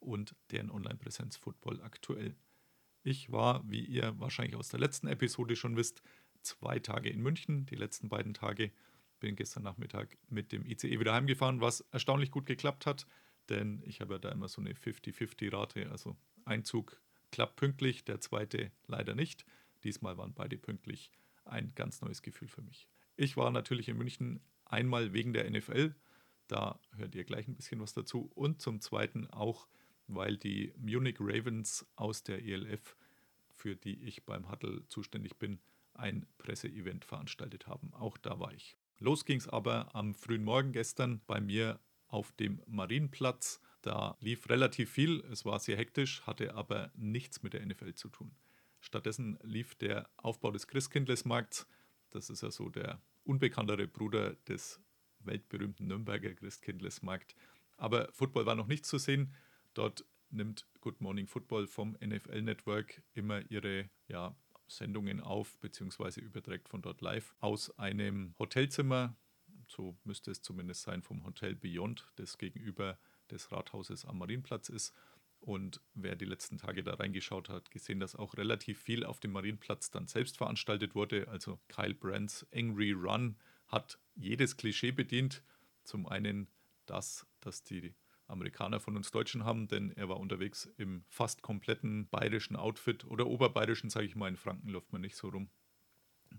und deren Online-Präsenz Football aktuell. Ich war, wie ihr wahrscheinlich aus der letzten Episode schon wisst, zwei Tage in München, die letzten beiden Tage. Bin gestern Nachmittag mit dem ICE wieder heimgefahren, was erstaunlich gut geklappt hat, denn ich habe ja da immer so eine 50-50-Rate, also ein Zug klappt pünktlich, der zweite leider nicht. Diesmal waren beide pünktlich. Ein ganz neues Gefühl für mich. Ich war natürlich in München einmal wegen der NFL, da hört ihr gleich ein bisschen was dazu, und zum Zweiten auch, weil die Munich Ravens aus der ELF, für die ich beim Huddle zuständig bin, ein Presseevent veranstaltet haben. Auch da war ich. Los ging es aber am frühen Morgen gestern bei mir auf dem Marienplatz. Da lief relativ viel, es war sehr hektisch, hatte aber nichts mit der NFL zu tun. Stattdessen lief der Aufbau des Christkindlesmarkts. Das ist ja so der unbekanntere Bruder des weltberühmten Nürnberger Christkindlesmarkt. Aber Football war noch nicht zu sehen. Dort nimmt Good Morning Football vom NFL Network immer ihre ja, Sendungen auf, beziehungsweise überträgt von dort live aus einem Hotelzimmer. So müsste es zumindest sein vom Hotel Beyond, das gegenüber des Rathauses am Marienplatz ist. Und wer die letzten Tage da reingeschaut hat, gesehen, dass auch relativ viel auf dem Marienplatz dann selbst veranstaltet wurde. Also Kyle Brands Angry Run hat jedes Klischee bedient. Zum einen das, dass die Amerikaner von uns Deutschen haben, denn er war unterwegs im fast kompletten bayerischen Outfit oder oberbayerischen, sage ich mal. In Franken läuft man nicht so rum.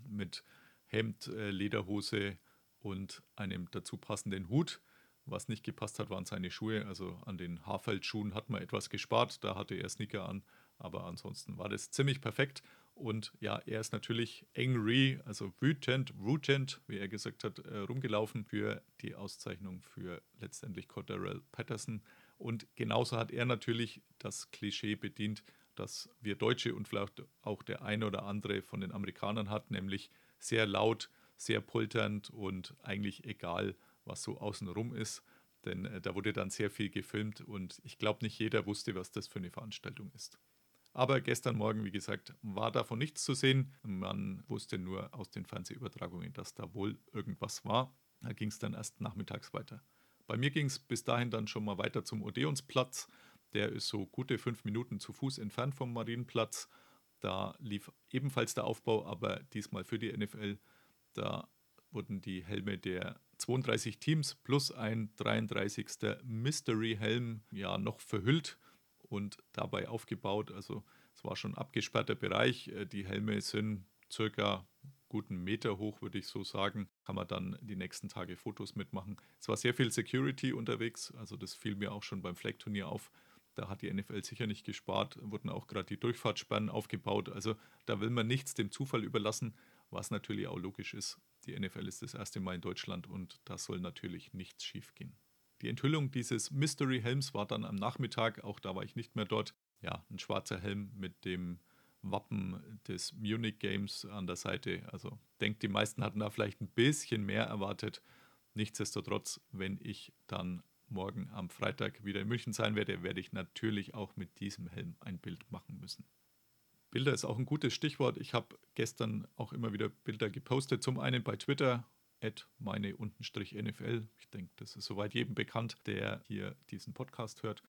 Mit Hemd, äh, Lederhose und einem dazu passenden Hut. Was nicht gepasst hat, waren seine Schuhe. Also an den Haarfeldschuhen hat man etwas gespart. Da hatte er Sneaker an. Aber ansonsten war das ziemlich perfekt. Und ja, er ist natürlich angry, also wütend, wütend, wie er gesagt hat, äh, rumgelaufen für die Auszeichnung für letztendlich Cordero Patterson. Und genauso hat er natürlich das Klischee bedient, das wir Deutsche und vielleicht auch der eine oder andere von den Amerikanern hat, nämlich sehr laut, sehr polternd und eigentlich egal, was so außenrum ist. Denn äh, da wurde dann sehr viel gefilmt und ich glaube, nicht jeder wusste, was das für eine Veranstaltung ist. Aber gestern Morgen, wie gesagt, war davon nichts zu sehen. Man wusste nur aus den Fernsehübertragungen, dass da wohl irgendwas war. Da ging es dann erst nachmittags weiter. Bei mir ging es bis dahin dann schon mal weiter zum Odeonsplatz. Der ist so gute fünf Minuten zu Fuß entfernt vom Marienplatz. Da lief ebenfalls der Aufbau, aber diesmal für die NFL. Da wurden die Helme der 32 Teams plus ein 33. Mystery-Helm ja noch verhüllt und dabei aufgebaut. Also es war schon ein abgesperrter Bereich. Äh, die Helme sind circa guten Meter hoch, würde ich so sagen. Kann man dann die nächsten Tage Fotos mitmachen. Es war sehr viel Security unterwegs, also das fiel mir auch schon beim Flag-Turnier auf. Da hat die NFL sicher nicht gespart, wurden auch gerade die Durchfahrtssperren aufgebaut. Also da will man nichts dem Zufall überlassen, was natürlich auch logisch ist. Die NFL ist das erste Mal in Deutschland und da soll natürlich nichts schiefgehen. Die Enthüllung dieses Mystery-Helms war dann am Nachmittag, auch da war ich nicht mehr dort. Ja, ein schwarzer Helm mit dem Wappen des Munich Games an der Seite. Also denkt, die meisten hatten da vielleicht ein bisschen mehr erwartet. Nichtsdestotrotz, wenn ich dann morgen am Freitag wieder in München sein werde, werde ich natürlich auch mit diesem Helm ein Bild machen müssen. Bilder ist auch ein gutes Stichwort. Ich habe gestern auch immer wieder Bilder gepostet. Zum einen bei Twitter, meine NFL. Ich denke, das ist soweit jedem bekannt, der hier diesen Podcast hört.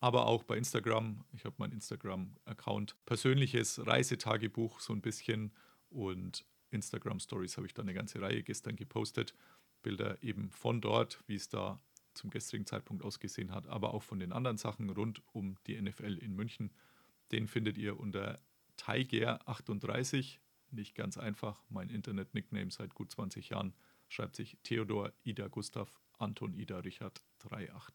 Aber auch bei Instagram. Ich habe meinen Instagram-Account. Persönliches Reisetagebuch so ein bisschen. Und Instagram Stories habe ich da eine ganze Reihe gestern gepostet. Bilder eben von dort, wie es da zum gestrigen Zeitpunkt ausgesehen hat, aber auch von den anderen Sachen rund um die NFL in München. Den findet ihr unter Tiger38. Nicht ganz einfach. Mein Internet-Nickname seit gut 20 Jahren schreibt sich Theodor Ida Gustav Anton Ida Richard 38.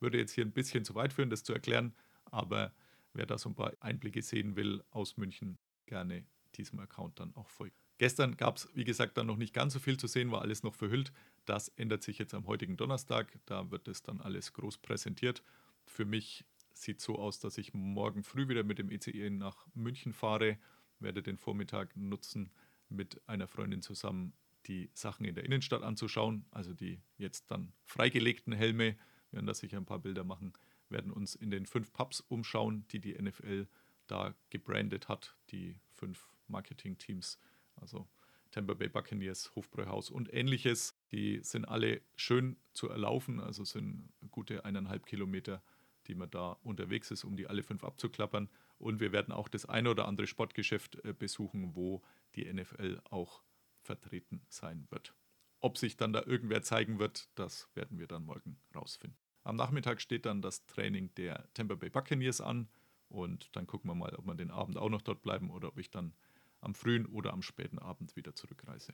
Würde jetzt hier ein bisschen zu weit führen, das zu erklären, aber wer da so ein paar Einblicke sehen will aus München, gerne diesem Account dann auch folgen. Gestern gab es, wie gesagt, dann noch nicht ganz so viel zu sehen, war alles noch verhüllt. Das ändert sich jetzt am heutigen Donnerstag. Da wird es dann alles groß präsentiert. Für mich sieht so aus, dass ich morgen früh wieder mit dem ECE nach München fahre, werde den Vormittag nutzen, mit einer Freundin zusammen die Sachen in der Innenstadt anzuschauen, also die jetzt dann freigelegten Helme, wir werden da sicher ein paar Bilder machen, werden uns in den fünf Pubs umschauen, die die NFL da gebrandet hat, die fünf Marketing-Teams, also Tampa Bay Buccaneers, Hofbräuhaus und ähnliches. Die sind alle schön zu erlaufen, also sind gute eineinhalb Kilometer, die man da unterwegs ist, um die alle fünf abzuklappern. Und wir werden auch das eine oder andere Sportgeschäft äh, besuchen, wo die NFL auch vertreten sein wird. Ob sich dann da irgendwer zeigen wird, das werden wir dann morgen rausfinden. Am Nachmittag steht dann das Training der Tampa Bay Buccaneers an und dann gucken wir mal, ob wir den Abend auch noch dort bleiben oder ob ich dann am frühen oder am späten Abend wieder zurückreise.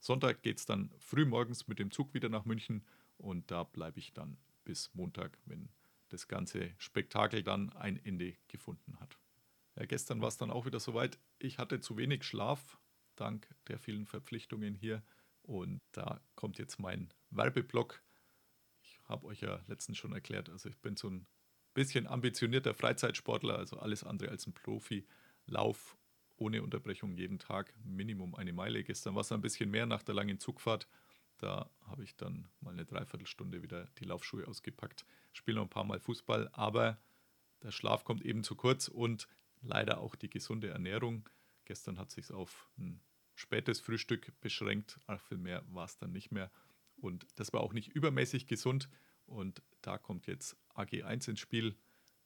Sonntag geht es dann früh morgens mit dem Zug wieder nach München und da bleibe ich dann bis Montag, wenn das ganze Spektakel dann ein Ende gefunden hat. Ja, gestern war es dann auch wieder soweit. Ich hatte zu wenig Schlaf, dank der vielen Verpflichtungen hier. Und da kommt jetzt mein Werbeblock. Ich habe euch ja letztens schon erklärt, also ich bin so ein bisschen ambitionierter Freizeitsportler, also alles andere als ein Profi. Lauf ohne Unterbrechung jeden Tag Minimum eine Meile. Gestern war es ein bisschen mehr nach der langen Zugfahrt. Da habe ich dann mal eine Dreiviertelstunde wieder die Laufschuhe ausgepackt, spiele noch ein paar Mal Fußball, aber der Schlaf kommt eben zu kurz und leider auch die gesunde Ernährung. Gestern hat sich auf ein spätes Frühstück beschränkt, ach viel mehr war es dann nicht mehr. Und das war auch nicht übermäßig gesund. Und da kommt jetzt AG1 ins Spiel,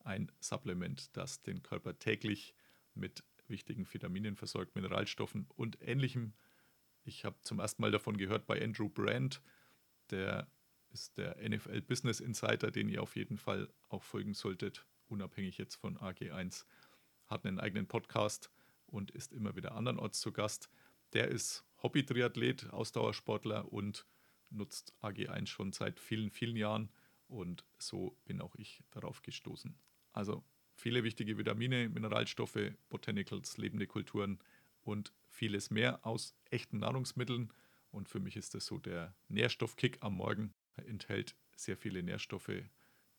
ein Supplement, das den Körper täglich mit wichtigen Vitaminen versorgt, Mineralstoffen und ähnlichem. Ich habe zum ersten Mal davon gehört bei Andrew Brand, der ist der NFL Business Insider, den ihr auf jeden Fall auch folgen solltet, unabhängig jetzt von AG1. Hat einen eigenen Podcast und ist immer wieder andernorts zu Gast. Der ist Hobby-Triathlet, Ausdauersportler und nutzt AG1 schon seit vielen, vielen Jahren und so bin auch ich darauf gestoßen. Also viele wichtige Vitamine, Mineralstoffe, Botanicals, lebende Kulturen und vieles mehr aus echten Nahrungsmitteln. Und für mich ist das so der Nährstoffkick am Morgen. Er enthält sehr viele Nährstoffe,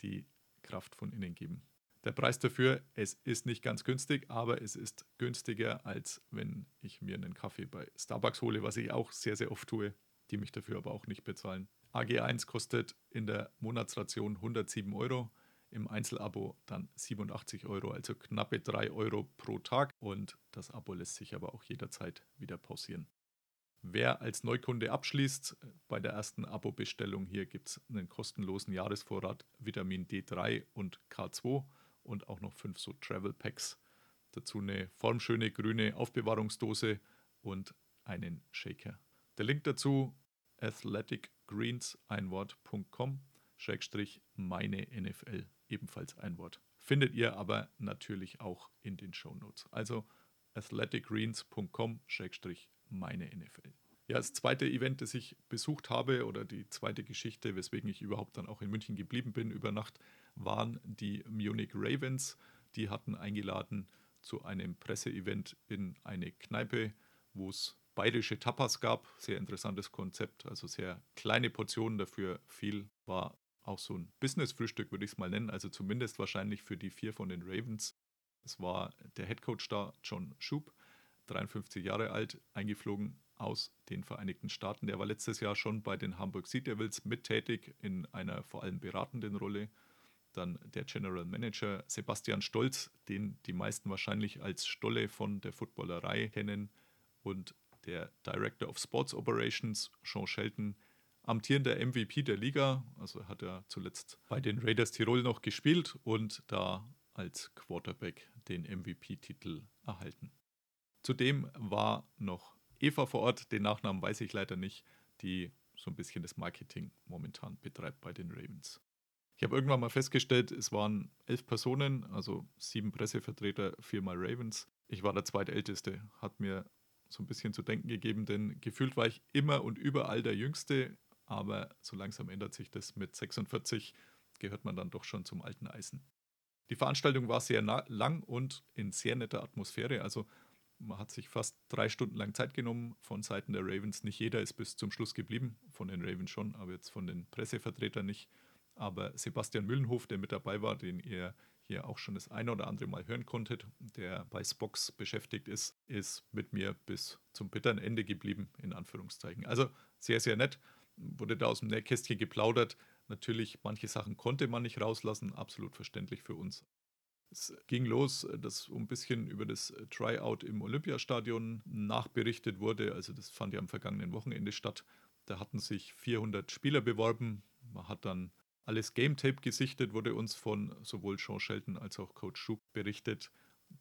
die Kraft von innen geben. Der Preis dafür, es ist nicht ganz günstig, aber es ist günstiger, als wenn ich mir einen Kaffee bei Starbucks hole, was ich auch sehr, sehr oft tue, die mich dafür aber auch nicht bezahlen. AG1 kostet in der Monatsration 107 Euro im Einzelabo dann 87 Euro, also knappe 3 Euro pro Tag. Und das Abo lässt sich aber auch jederzeit wieder pausieren. Wer als Neukunde abschließt, bei der ersten Abo-Bestellung hier gibt es einen kostenlosen Jahresvorrat Vitamin D3 und K2 und auch noch fünf so Travel Packs. Dazu eine formschöne grüne Aufbewahrungsdose und einen Shaker. Der Link dazu athleticgreens ein Wort.com Schrägstrich meine NFL ebenfalls ein Wort. Findet ihr aber natürlich auch in den Show Notes. Also athleticgreens.com meine NFL. Ja, das zweite Event, das ich besucht habe oder die zweite Geschichte, weswegen ich überhaupt dann auch in München geblieben bin über Nacht, waren die Munich Ravens. Die hatten eingeladen zu einem Presseevent in eine Kneipe, wo es bayerische Tapas gab. Sehr interessantes Konzept, also sehr kleine Portionen dafür viel. War auch so ein Business-Frühstück, würde ich es mal nennen. Also zumindest wahrscheinlich für die vier von den Ravens. Es war der Headcoach da, John Schub, 53 Jahre alt, eingeflogen aus den Vereinigten Staaten. Der war letztes Jahr schon bei den Hamburg Sea Devils mittätig in einer vor allem beratenden Rolle. Dann der General Manager Sebastian Stolz, den die meisten wahrscheinlich als Stolle von der Footballerei kennen. Und der Director of Sports Operations, Sean Shelton, amtierender MVP der Liga. Also hat er zuletzt bei den Raiders Tirol noch gespielt und da als Quarterback den MVP-Titel erhalten. Zudem war noch Eva vor Ort, den Nachnamen weiß ich leider nicht, die so ein bisschen das Marketing momentan betreibt bei den Ravens. Ich habe irgendwann mal festgestellt, es waren elf Personen, also sieben Pressevertreter, viermal Ravens. Ich war der zweitälteste, hat mir so ein bisschen zu denken gegeben, denn gefühlt war ich immer und überall der Jüngste, aber so langsam ändert sich das. Mit 46 gehört man dann doch schon zum alten Eisen. Die Veranstaltung war sehr lang und in sehr netter Atmosphäre. Also man hat sich fast drei Stunden lang Zeit genommen von Seiten der Ravens. Nicht jeder ist bis zum Schluss geblieben, von den Ravens schon, aber jetzt von den Pressevertretern nicht. Aber Sebastian Müllenhof, der mit dabei war, den ihr hier auch schon das eine oder andere Mal hören konntet, der bei Spox beschäftigt ist, ist mit mir bis zum bitteren Ende geblieben, in Anführungszeichen. Also sehr, sehr nett. Wurde da aus dem Nähkästchen geplaudert. Natürlich, manche Sachen konnte man nicht rauslassen, absolut verständlich für uns. Es ging los, dass ein bisschen über das Tryout im Olympiastadion nachberichtet wurde. Also das fand ja am vergangenen Wochenende statt. Da hatten sich 400 Spieler beworben. Man hat dann alles Game Tape gesichtet, wurde uns von sowohl Sean Shelton als auch Coach Schub berichtet.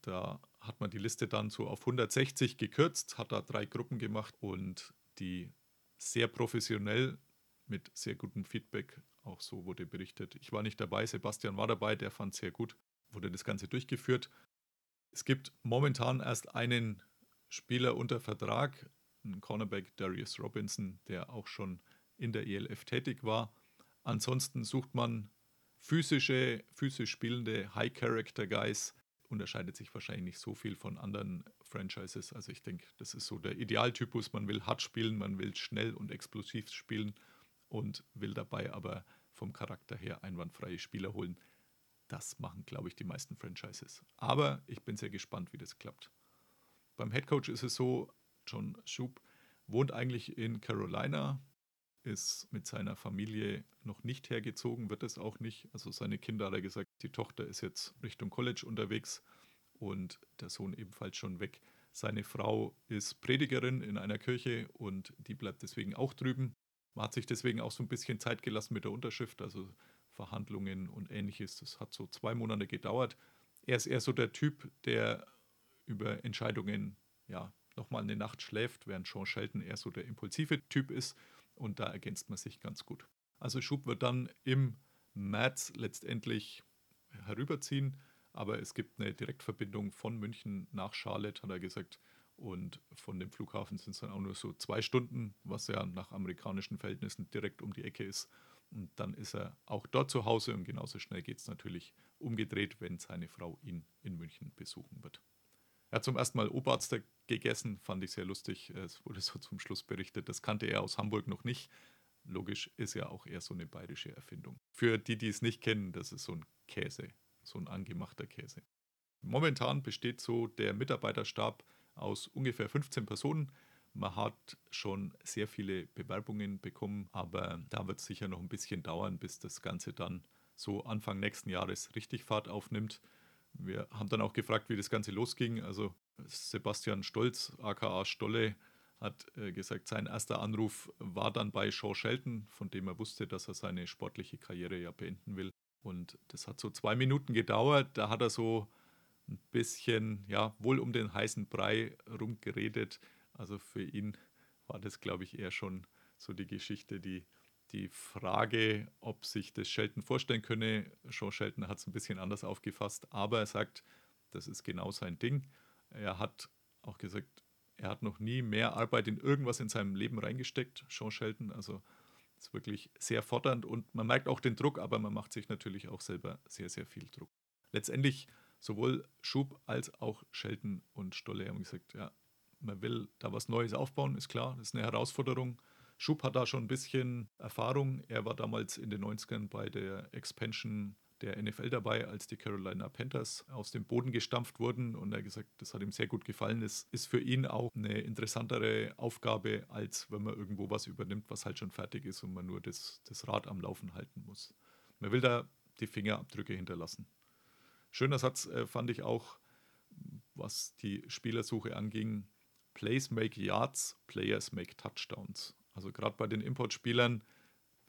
Da hat man die Liste dann so auf 160 gekürzt, hat da drei Gruppen gemacht und die sehr professionell mit sehr gutem Feedback, auch so wurde berichtet. Ich war nicht dabei, Sebastian war dabei, der fand es sehr gut, wurde das Ganze durchgeführt. Es gibt momentan erst einen Spieler unter Vertrag, einen Cornerback Darius Robinson, der auch schon in der ELF tätig war. Ansonsten sucht man physische, physisch spielende High-Character-Guys. Unterscheidet sich wahrscheinlich nicht so viel von anderen Franchises. Also ich denke, das ist so der Idealtypus. Man will hart spielen, man will schnell und explosiv spielen und will dabei aber vom Charakter her einwandfreie Spieler holen. Das machen, glaube ich, die meisten Franchises. Aber ich bin sehr gespannt, wie das klappt. Beim Headcoach ist es so, John Schub wohnt eigentlich in Carolina, ist mit seiner Familie noch nicht hergezogen, wird es auch nicht. Also seine Kinder hat er gesagt, die Tochter ist jetzt Richtung College unterwegs und der Sohn ebenfalls schon weg. Seine Frau ist Predigerin in einer Kirche und die bleibt deswegen auch drüben. Man hat sich deswegen auch so ein bisschen Zeit gelassen mit der Unterschrift, also Verhandlungen und ähnliches. Das hat so zwei Monate gedauert. Er ist eher so der Typ, der über Entscheidungen ja nochmal eine Nacht schläft, während Sean Shelton eher so der impulsive Typ ist und da ergänzt man sich ganz gut. Also Schub wird dann im März letztendlich herüberziehen, aber es gibt eine Direktverbindung von München nach Charlotte, hat er gesagt. Und von dem Flughafen sind es dann auch nur so zwei Stunden, was ja nach amerikanischen Verhältnissen direkt um die Ecke ist. Und dann ist er auch dort zu Hause und genauso schnell geht es natürlich umgedreht, wenn seine Frau ihn in München besuchen wird. Er hat zum ersten Mal Oberarzt gegessen, fand ich sehr lustig. Es wurde so zum Schluss berichtet, das kannte er aus Hamburg noch nicht. Logisch ist ja auch eher so eine bayerische Erfindung. Für die, die es nicht kennen, das ist so ein Käse, so ein angemachter Käse. Momentan besteht so der Mitarbeiterstab aus ungefähr 15 Personen. Man hat schon sehr viele Bewerbungen bekommen, aber da wird es sicher noch ein bisschen dauern, bis das Ganze dann so Anfang nächsten Jahres richtig Fahrt aufnimmt. Wir haben dann auch gefragt, wie das Ganze losging. Also Sebastian Stolz, aka Stolle, hat äh, gesagt, sein erster Anruf war dann bei Shaw Shelton, von dem er wusste, dass er seine sportliche Karriere ja beenden will. Und das hat so zwei Minuten gedauert. Da hat er so ein bisschen, ja, wohl um den heißen Brei rumgeredet. Also für ihn war das, glaube ich, eher schon so die Geschichte, die die Frage, ob sich das Shelton vorstellen könne. Sean Shelton hat es ein bisschen anders aufgefasst, aber er sagt, das ist genau sein Ding. Er hat auch gesagt, er hat noch nie mehr Arbeit in irgendwas in seinem Leben reingesteckt, Sean Shelton. Also ist wirklich sehr fordernd und man merkt auch den Druck, aber man macht sich natürlich auch selber sehr, sehr viel Druck. Letztendlich sowohl Schub als auch Shelton und Stolle haben gesagt, ja, man will da was Neues aufbauen, ist klar, das ist eine Herausforderung. Schub hat da schon ein bisschen Erfahrung. Er war damals in den 90ern bei der Expansion der NFL dabei, als die Carolina Panthers aus dem Boden gestampft wurden. Und er hat gesagt, das hat ihm sehr gut gefallen. Es ist für ihn auch eine interessantere Aufgabe, als wenn man irgendwo was übernimmt, was halt schon fertig ist und man nur das, das Rad am Laufen halten muss. Man will da die Fingerabdrücke hinterlassen. Schöner Satz äh, fand ich auch, was die Spielersuche anging. Plays make yards, Players make touchdowns. Also gerade bei den Importspielern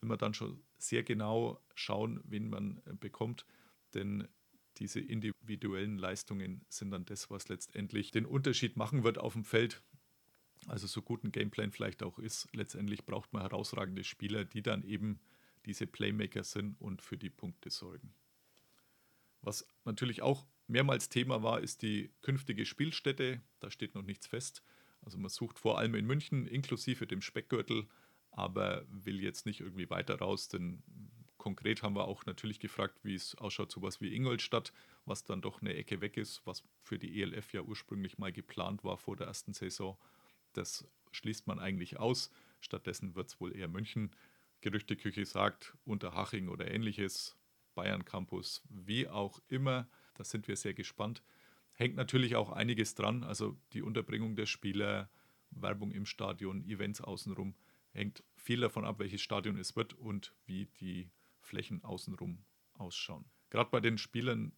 will man dann schon sehr genau schauen, wen man äh, bekommt, denn diese individuellen Leistungen sind dann das, was letztendlich den Unterschied machen wird auf dem Feld. Also so gut ein Gameplan vielleicht auch ist, letztendlich braucht man herausragende Spieler, die dann eben diese Playmaker sind und für die Punkte sorgen. Was natürlich auch mehrmals Thema war, ist die künftige Spielstätte. Da steht noch nichts fest. Also man sucht vor allem in München inklusive dem Speckgürtel, aber will jetzt nicht irgendwie weiter raus, denn konkret haben wir auch natürlich gefragt, wie es ausschaut, sowas wie Ingolstadt, was dann doch eine Ecke weg ist, was für die ELF ja ursprünglich mal geplant war vor der ersten Saison. Das schließt man eigentlich aus. Stattdessen wird es wohl eher München. Gerüchteküche sagt, Unterhaching oder ähnliches, Bayern Campus, wie auch immer. Da sind wir sehr gespannt. Hängt natürlich auch einiges dran, also die Unterbringung der Spieler, Werbung im Stadion, Events außenrum. Hängt viel davon ab, welches Stadion es wird und wie die Flächen außenrum ausschauen. Gerade bei den Spielern,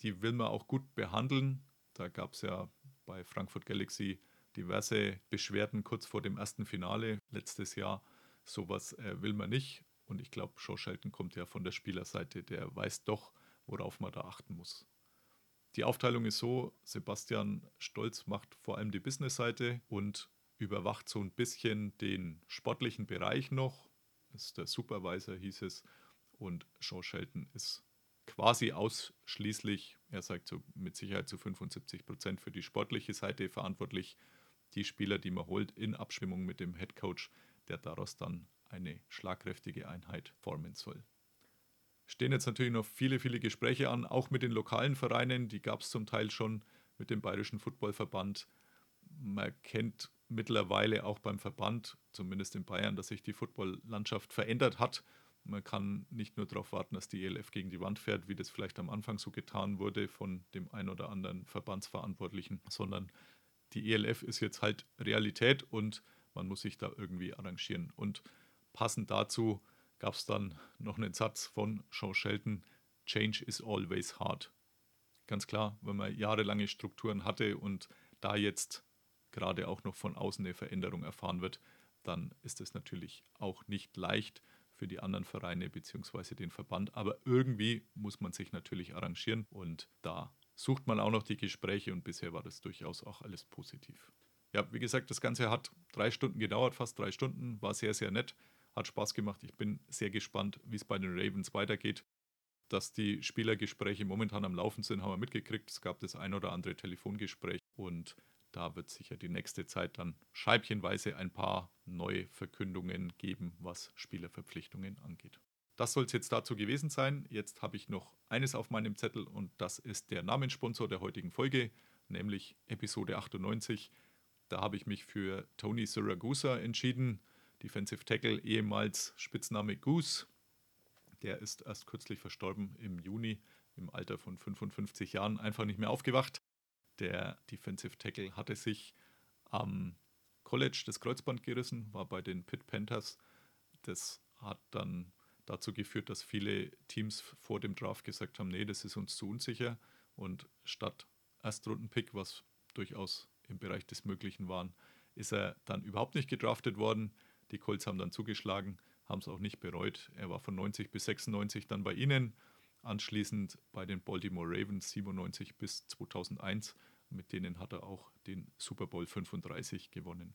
die will man auch gut behandeln. Da gab es ja bei Frankfurt Galaxy diverse Beschwerden kurz vor dem ersten Finale letztes Jahr. Sowas äh, will man nicht. Und ich glaube, Shaw Shelton kommt ja von der Spielerseite, der weiß doch, worauf man da achten muss. Die Aufteilung ist so, Sebastian Stolz macht vor allem die Business-Seite und überwacht so ein bisschen den sportlichen Bereich noch. ist der Supervisor, hieß es. Und Shaw Shelton ist quasi ausschließlich, er sagt so mit Sicherheit zu 75 Prozent für die sportliche Seite verantwortlich. Die Spieler, die man holt, in Abstimmung mit dem Head Coach, der daraus dann eine schlagkräftige Einheit formen soll. Stehen jetzt natürlich noch viele, viele Gespräche an, auch mit den lokalen Vereinen. Die gab es zum Teil schon mit dem Bayerischen Footballverband. Man kennt mittlerweile auch beim Verband, zumindest in Bayern, dass sich die Footballlandschaft verändert hat. Man kann nicht nur darauf warten, dass die ELF gegen die Wand fährt, wie das vielleicht am Anfang so getan wurde von dem ein oder anderen Verbandsverantwortlichen, sondern die ELF ist jetzt halt Realität und man muss sich da irgendwie arrangieren. Und passend dazu gab es dann noch einen Satz von Sean Shelton, Change is always hard. Ganz klar, wenn man jahrelange Strukturen hatte und da jetzt gerade auch noch von außen eine Veränderung erfahren wird, dann ist es natürlich auch nicht leicht für die anderen Vereine bzw. den Verband. Aber irgendwie muss man sich natürlich arrangieren und da sucht man auch noch die Gespräche und bisher war das durchaus auch alles positiv. Ja, wie gesagt, das Ganze hat drei Stunden gedauert, fast drei Stunden, war sehr, sehr nett, hat Spaß gemacht. Ich bin sehr gespannt, wie es bei den Ravens weitergeht. Dass die Spielergespräche momentan am Laufen sind, haben wir mitgekriegt. Es gab das ein oder andere Telefongespräch und da wird sicher die nächste Zeit dann scheibchenweise ein paar neue Verkündungen geben, was Spielerverpflichtungen angeht. Das soll es jetzt dazu gewesen sein. Jetzt habe ich noch eines auf meinem Zettel und das ist der Namenssponsor der heutigen Folge, nämlich Episode 98. Da habe ich mich für Tony Siragusa entschieden, Defensive Tackle, ehemals Spitzname Goose. Der ist erst kürzlich verstorben im Juni im Alter von 55 Jahren, einfach nicht mehr aufgewacht. Der Defensive Tackle hatte sich am College das Kreuzband gerissen, war bei den Pitt Panthers. Das hat dann dazu geführt, dass viele Teams vor dem Draft gesagt haben, nee, das ist uns zu unsicher. Und statt Erstrunden-Pick, was durchaus im Bereich des Möglichen waren, ist er dann überhaupt nicht gedraftet worden. Die Colts haben dann zugeschlagen, haben es auch nicht bereut. Er war von 90 bis 96 dann bei ihnen, anschließend bei den Baltimore Ravens 97 bis 2001. Mit denen hat er auch den Super Bowl 35 gewonnen.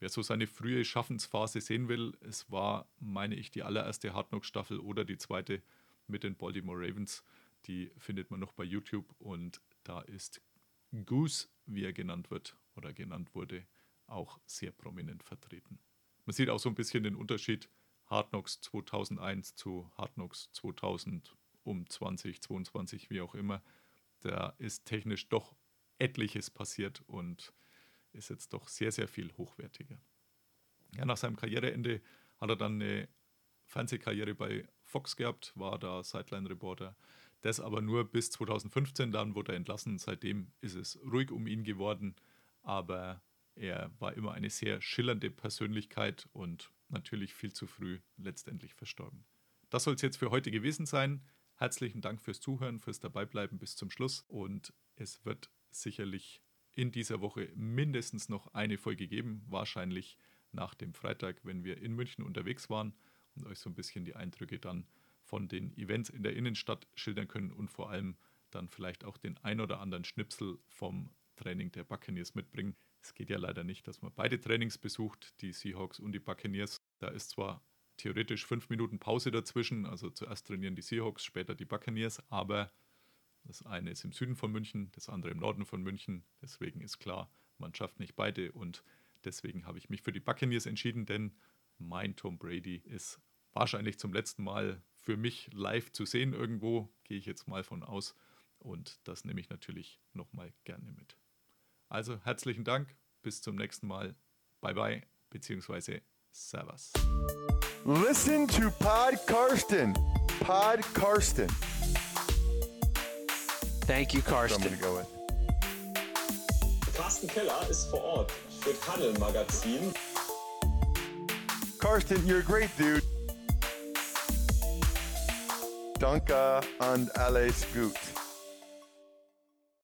Wer so seine frühe Schaffensphase sehen will, es war, meine ich, die allererste Hard Knock Staffel oder die zweite mit den Baltimore Ravens. Die findet man noch bei YouTube und da ist Goose, wie er genannt wird oder genannt wurde, auch sehr prominent vertreten. Man sieht auch so ein bisschen den Unterschied Hard Knocks 2001 zu Hard Knocks 2000 um 20, 22, wie auch immer. Da ist technisch doch etliches passiert und ist jetzt doch sehr, sehr viel hochwertiger. Ja, nach seinem Karriereende hat er dann eine Fernsehkarriere bei Fox gehabt, war da Sideline-Reporter. Das aber nur bis 2015, dann wurde er entlassen. Seitdem ist es ruhig um ihn geworden, aber er war immer eine sehr schillernde Persönlichkeit und natürlich viel zu früh letztendlich verstorben. Das soll es jetzt für heute gewesen sein. Herzlichen Dank fürs Zuhören, fürs Dabeibleiben bis zum Schluss und es wird sicherlich in dieser Woche mindestens noch eine Folge geben, wahrscheinlich nach dem Freitag, wenn wir in München unterwegs waren und euch so ein bisschen die Eindrücke dann von den Events in der Innenstadt schildern können und vor allem dann vielleicht auch den ein oder anderen Schnipsel vom Training der Buccaneers mitbringen. Es geht ja leider nicht, dass man beide Trainings besucht, die Seahawks und die Buccaneers. Da ist zwar theoretisch fünf Minuten Pause dazwischen, also zuerst trainieren die Seahawks, später die Buccaneers, aber das eine ist im Süden von München, das andere im Norden von München. Deswegen ist klar, man schafft nicht beide. Und deswegen habe ich mich für die Buccaneers entschieden, denn mein Tom Brady ist wahrscheinlich zum letzten Mal für mich live zu sehen irgendwo, gehe ich jetzt mal von aus. Und das nehme ich natürlich nochmal gerne mit. Also herzlichen Dank, bis zum nächsten Mal. Bye bye, beziehungsweise Servus. Listen to Pod Karsten. Pod Karsten. Thank you, Karsten. go. Carsten Keller ist vor Ort für Paddel Magazin. Karsten, you're a great dude. Danke und alles gut.